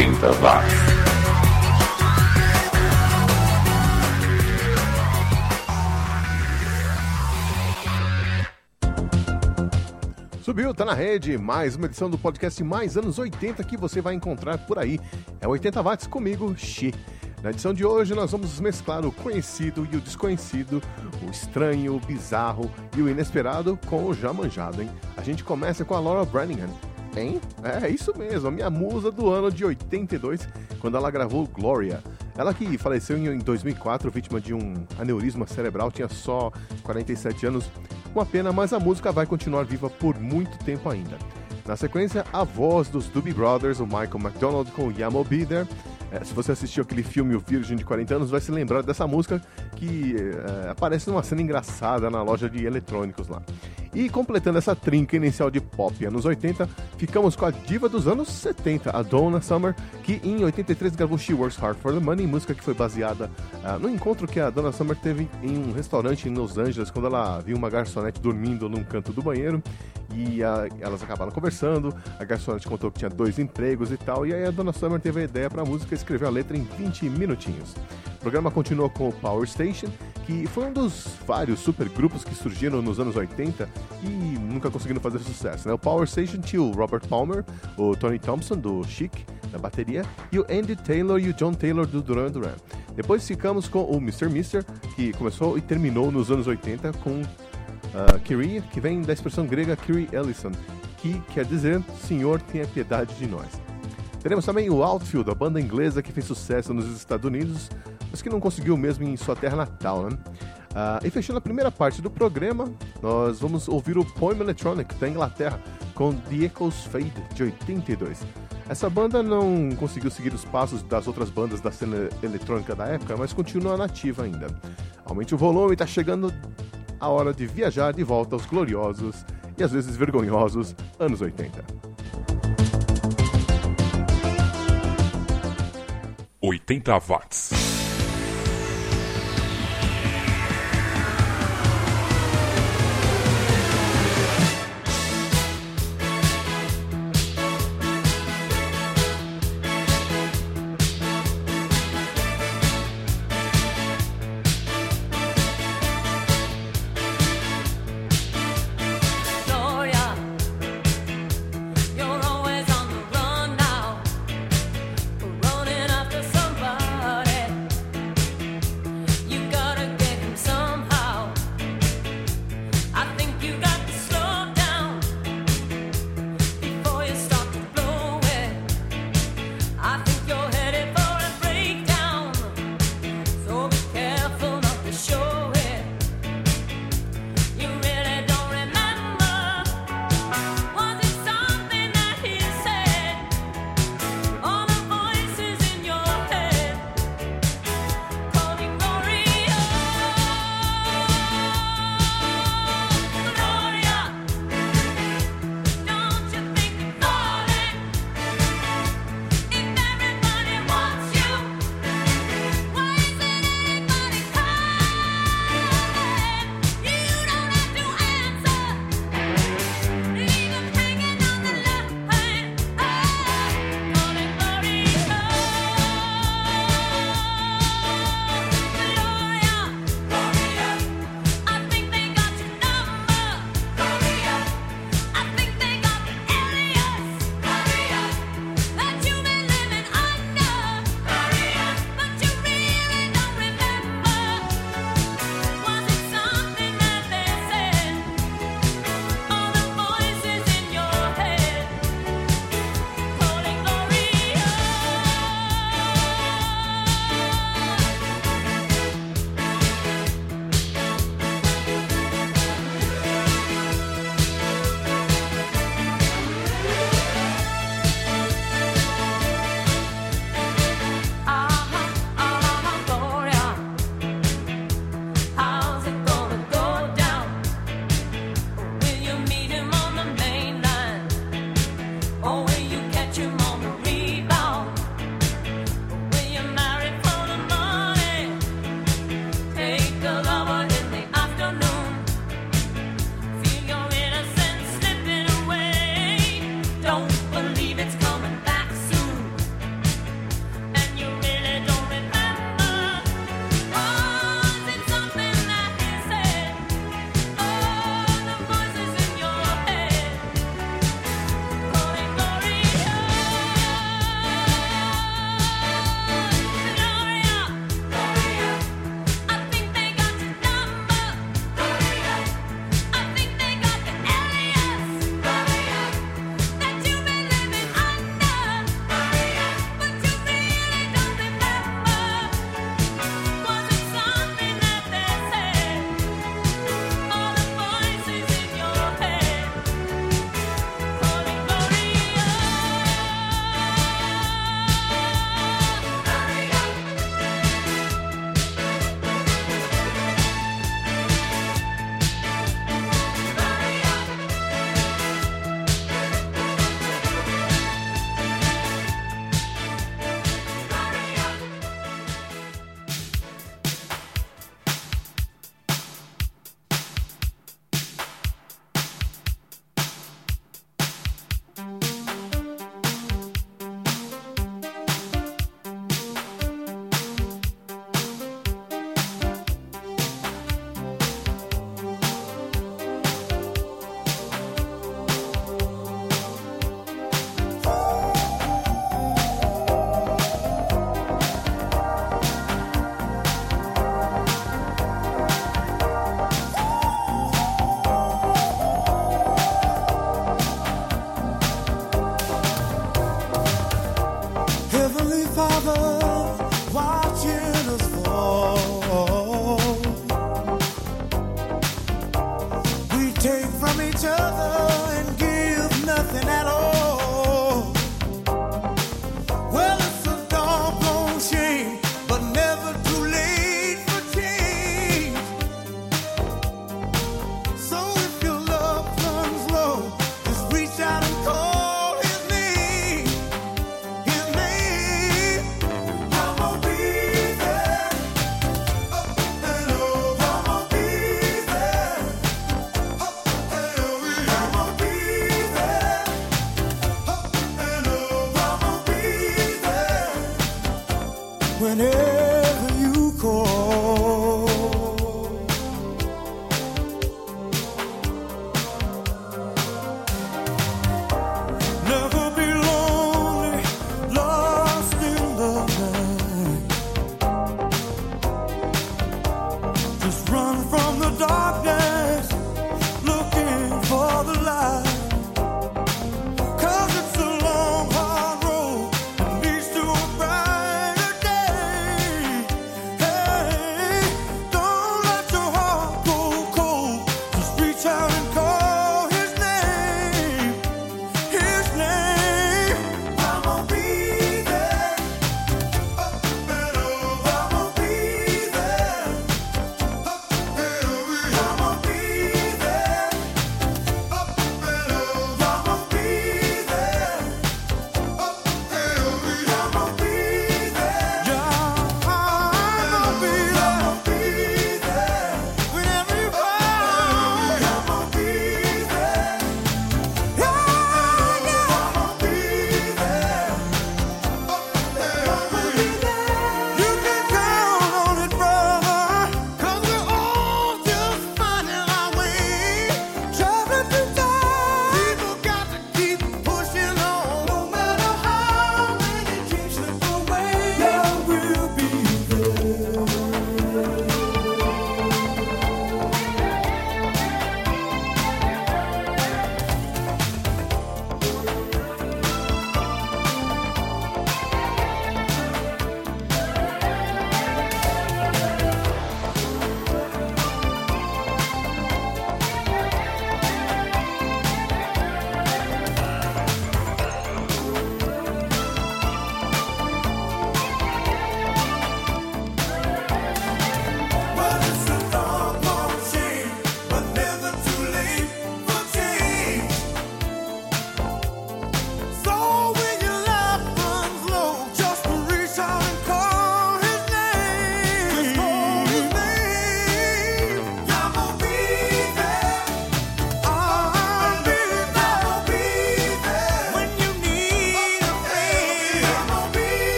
80 watts. Subiu, tá na rede, mais uma edição do podcast Mais Anos 80 que você vai encontrar por aí. É 80 watts comigo, Xi. Na edição de hoje nós vamos mesclar o conhecido e o desconhecido, o estranho, o bizarro e o inesperado com o já manjado, hein? A gente começa com a Laura Branigan. Hein? É isso mesmo, a minha musa do ano de 82, quando ela gravou Gloria. Ela que faleceu em 2004, vítima de um aneurisma cerebral, tinha só 47 anos. Uma pena, mas a música vai continuar viva por muito tempo ainda. Na sequência, a voz dos Doobie Brothers, o Michael McDonald com Yamo Be There. É, se você assistiu aquele filme O Virgem de 40 anos, vai se lembrar dessa música que é, aparece numa cena engraçada na loja de eletrônicos lá. E completando essa trinca inicial de pop anos 80, ficamos com a diva dos anos 70, a Donna Summer, que em 83 gravou She Works Hard for the Money, música que foi baseada uh, no encontro que a Donna Summer teve em um restaurante em Los Angeles, quando ela viu uma garçonete dormindo num canto do banheiro e a, elas acabaram conversando. A garçonete contou que tinha dois empregos e tal, e aí a Donna Summer teve a ideia para a música escreveu a letra em 20 minutinhos. O programa continuou com o Power Station, que foi um dos vários supergrupos que surgiram nos anos 80 e nunca conseguiram fazer sucesso. Né? O Power Station tinha o Robert Palmer, o Tony Thompson do Chic, na bateria, e o Andy Taylor e o John Taylor do Duran Duran. Depois ficamos com o Mr. Mister, que começou e terminou nos anos 80 com uh, Kyrie, que vem da expressão grega Kyrie Ellison, que quer dizer Senhor tenha piedade de nós. Teremos também o Outfield, a banda inglesa que fez sucesso nos Estados Unidos, mas que não conseguiu mesmo em sua terra natal, né? Uh, e fechando a primeira parte do programa, nós vamos ouvir o Poem Electronic da Inglaterra com The Echoes Fade de 82. Essa banda não conseguiu seguir os passos das outras bandas da cena eletrônica da época, mas continua nativa ainda. Aumente o volume, está chegando a hora de viajar de volta aos gloriosos e às vezes vergonhosos anos 80. 80 watts.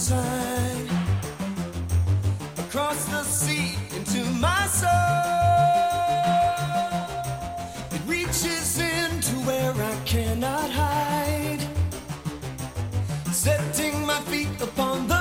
inside, across the sea into my soul. It reaches into where I cannot hide, setting my feet upon the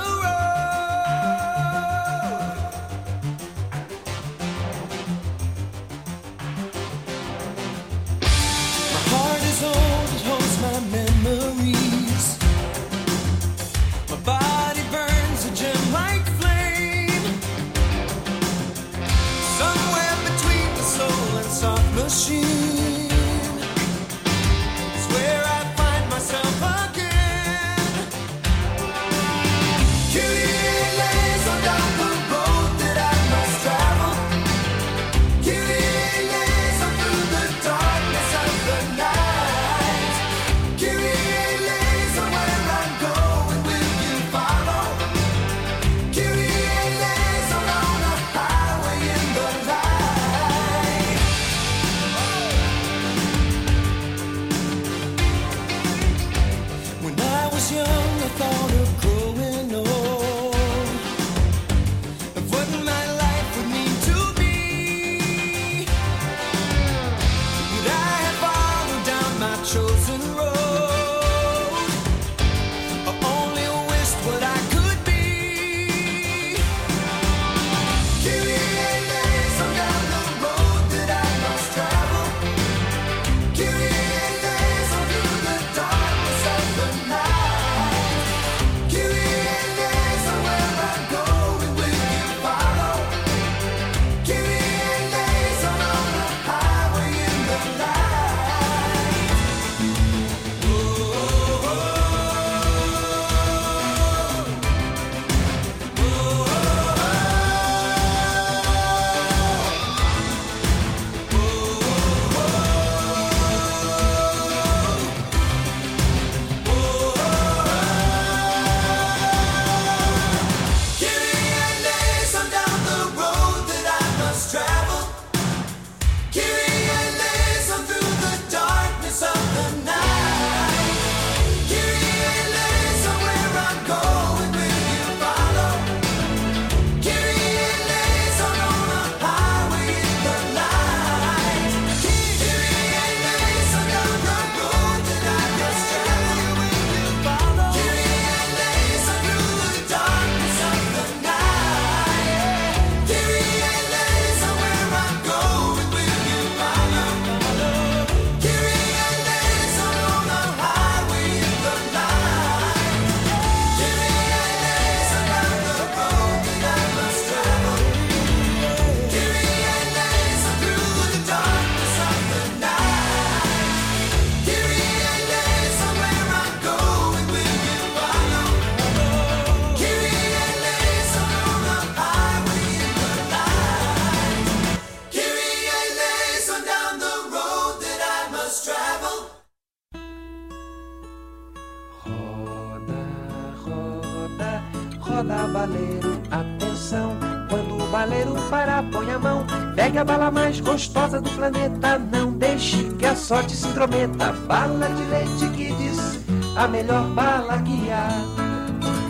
Pegue a bala mais gostosa do planeta, não deixe que a sorte se intrometa. Bala de leite que diz a melhor bala que há.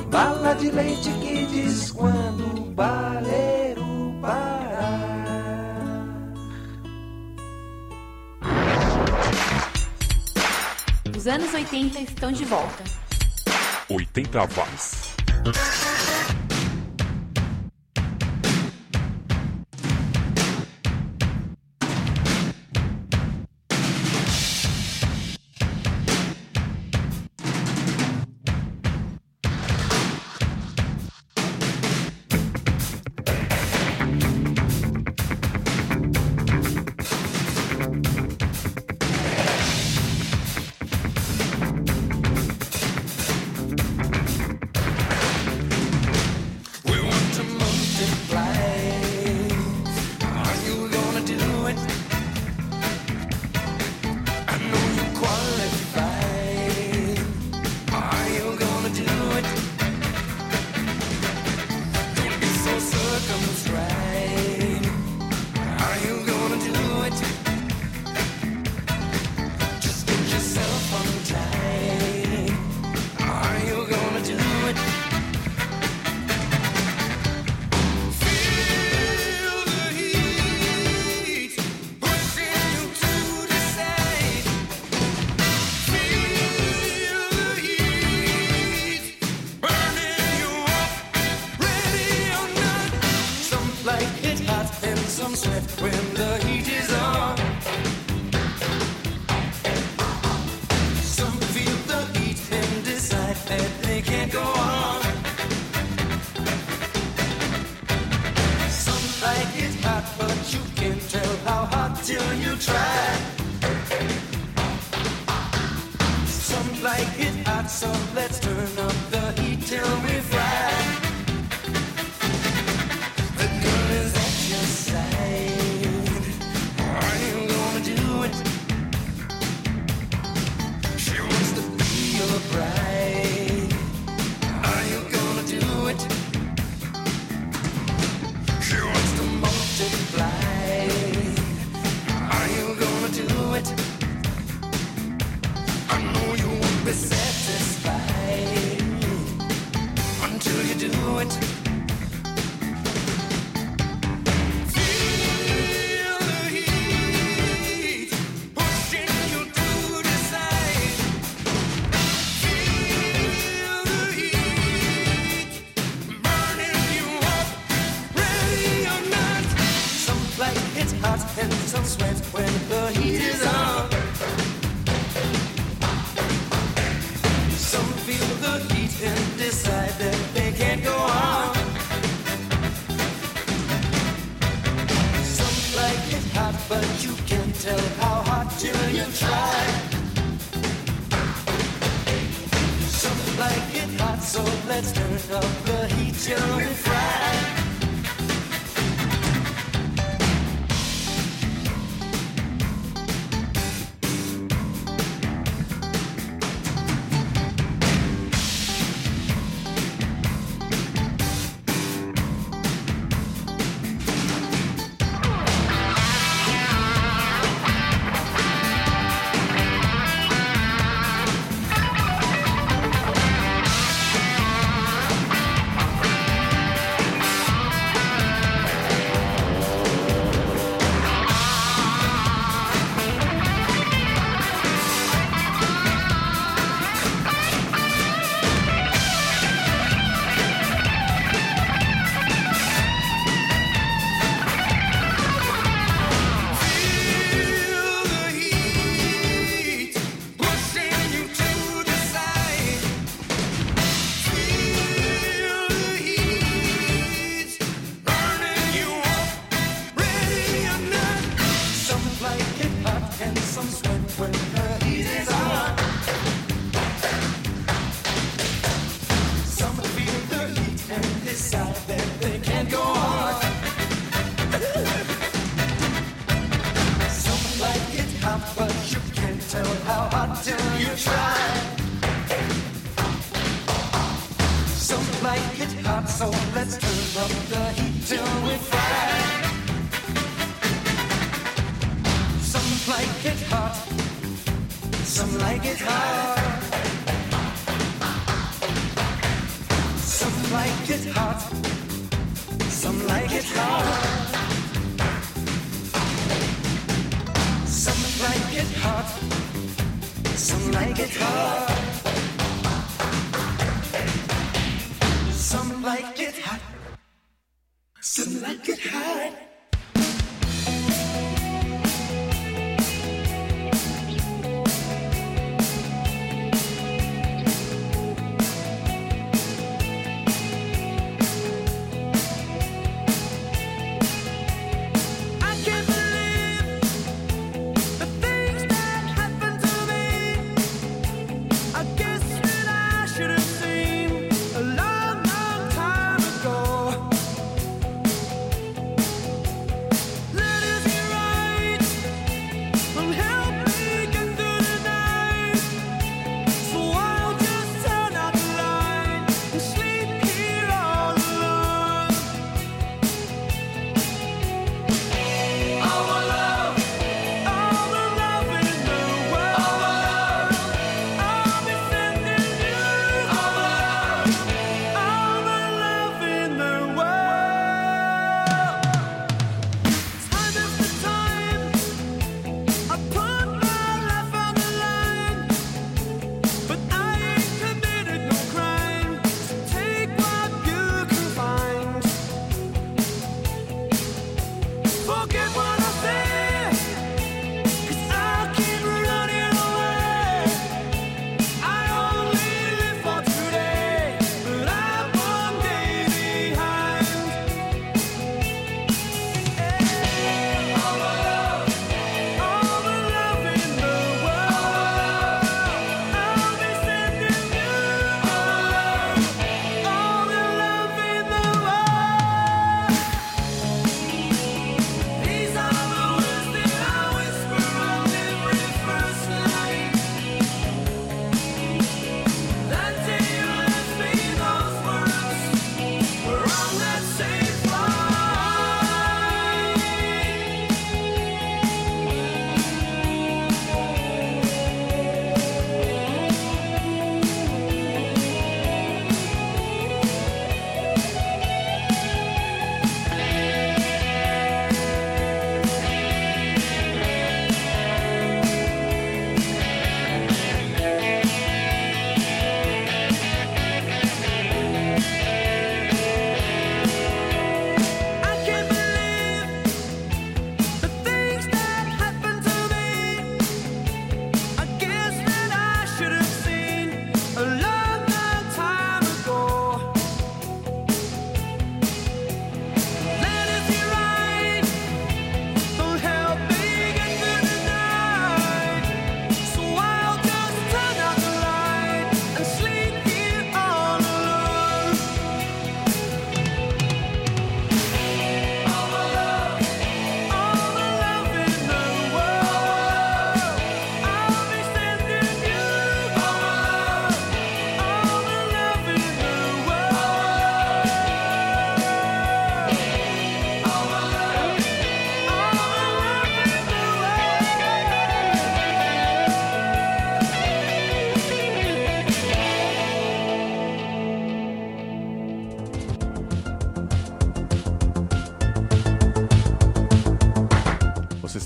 Bala de leite que diz quando o baleiro parar. Os anos 80 estão de volta. 80 Vaz. Of the heat he tell me.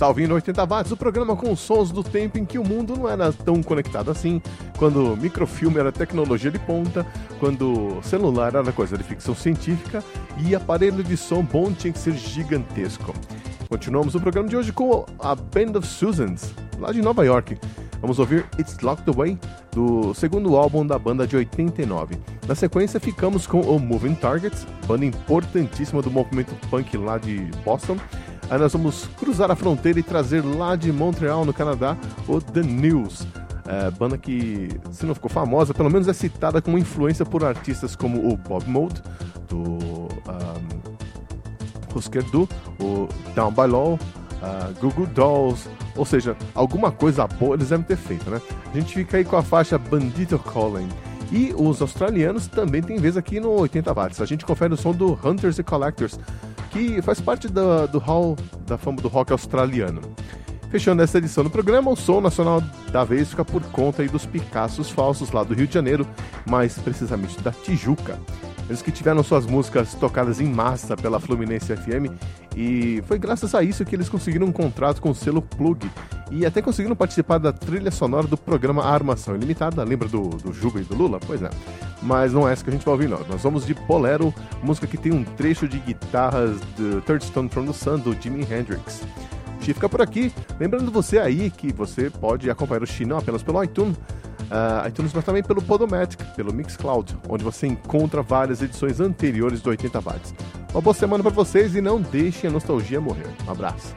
Está ouvindo 80 Watts, o programa com os sons do tempo em que o mundo não era tão conectado assim, quando microfilme era tecnologia de ponta, quando celular era coisa de ficção científica e aparelho de som bom tinha que ser gigantesco. Continuamos o programa de hoje com a Band of Susans, lá de Nova York. Vamos ouvir It's Locked Away, do segundo álbum da banda de 89. Na sequência, ficamos com o Moving Targets, banda importantíssima do movimento punk lá de Boston. Aí nós vamos cruzar a fronteira e trazer lá de Montreal, no Canadá, o The News. É, banda que, se não ficou famosa, pelo menos é citada como influência por artistas como o Bob Mould, do um, Husker Du, o Down by Law, uh, Google Dolls, ou seja, alguma coisa boa eles devem ter feito, né? A gente fica aí com a faixa Bandito Calling. E os australianos também têm vez aqui no 80 watts. A gente confere o som do Hunters and Collectors, que faz parte do, do hall da fama do rock australiano. Fechando essa edição do programa, o som nacional da vez fica por conta dos Picassos falsos lá do Rio de Janeiro, mais precisamente da Tijuca. Eles que tiveram suas músicas tocadas em massa pela Fluminense FM e foi graças a isso que eles conseguiram um contrato com o selo Plug e até conseguiram participar da trilha sonora do programa Armação Ilimitada. Lembra do, do Juba e do Lula? Pois é. Mas não é essa que a gente vai ouvir, não. Nós vamos de Bolero, música que tem um trecho de guitarras do Third Stone from the Sun do Jimi Hendrix. Xi fica por aqui. Lembrando você aí que você pode acompanhar o Xi não apenas pelo iTunes, uh, iTunes, mas também pelo Podomatic, pelo Mixcloud, onde você encontra várias edições anteriores do 80 Watts. Uma boa semana para vocês e não deixem a nostalgia morrer. Um abraço.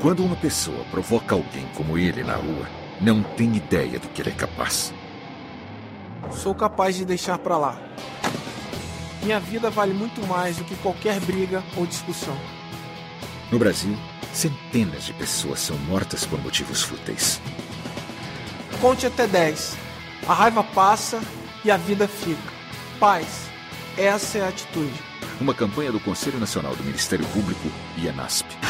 Quando uma pessoa provoca alguém como ele na rua, não tem ideia do que ele é capaz. Sou capaz de deixar para lá. Minha vida vale muito mais do que qualquer briga ou discussão. No Brasil, centenas de pessoas são mortas por motivos fúteis. Conte até 10. A raiva passa e a vida fica. Paz. Essa é a atitude. Uma campanha do Conselho Nacional do Ministério Público e a NASP.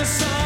the sun.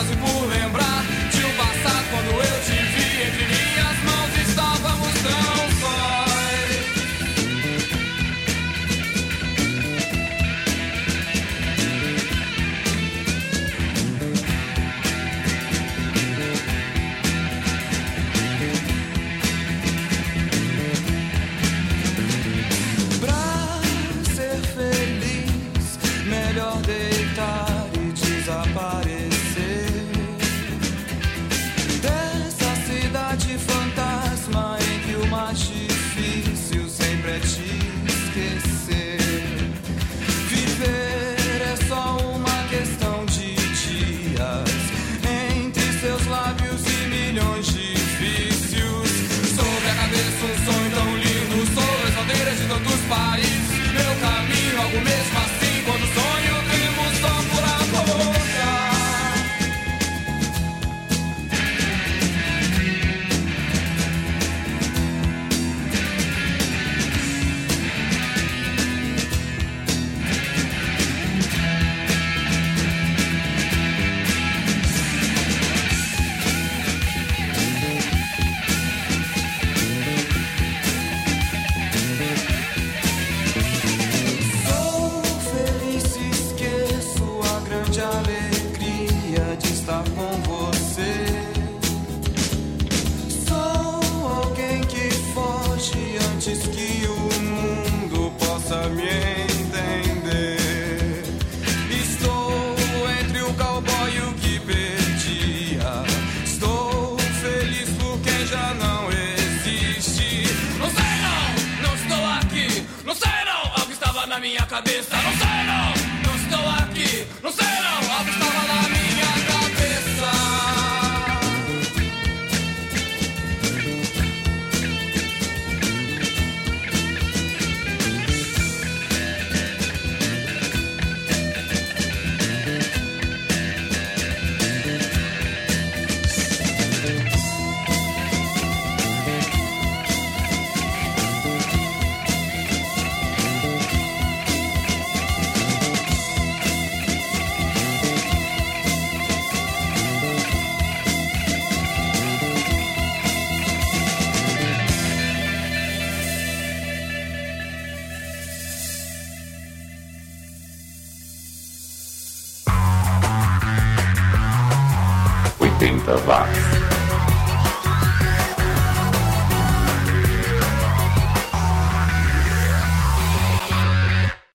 pas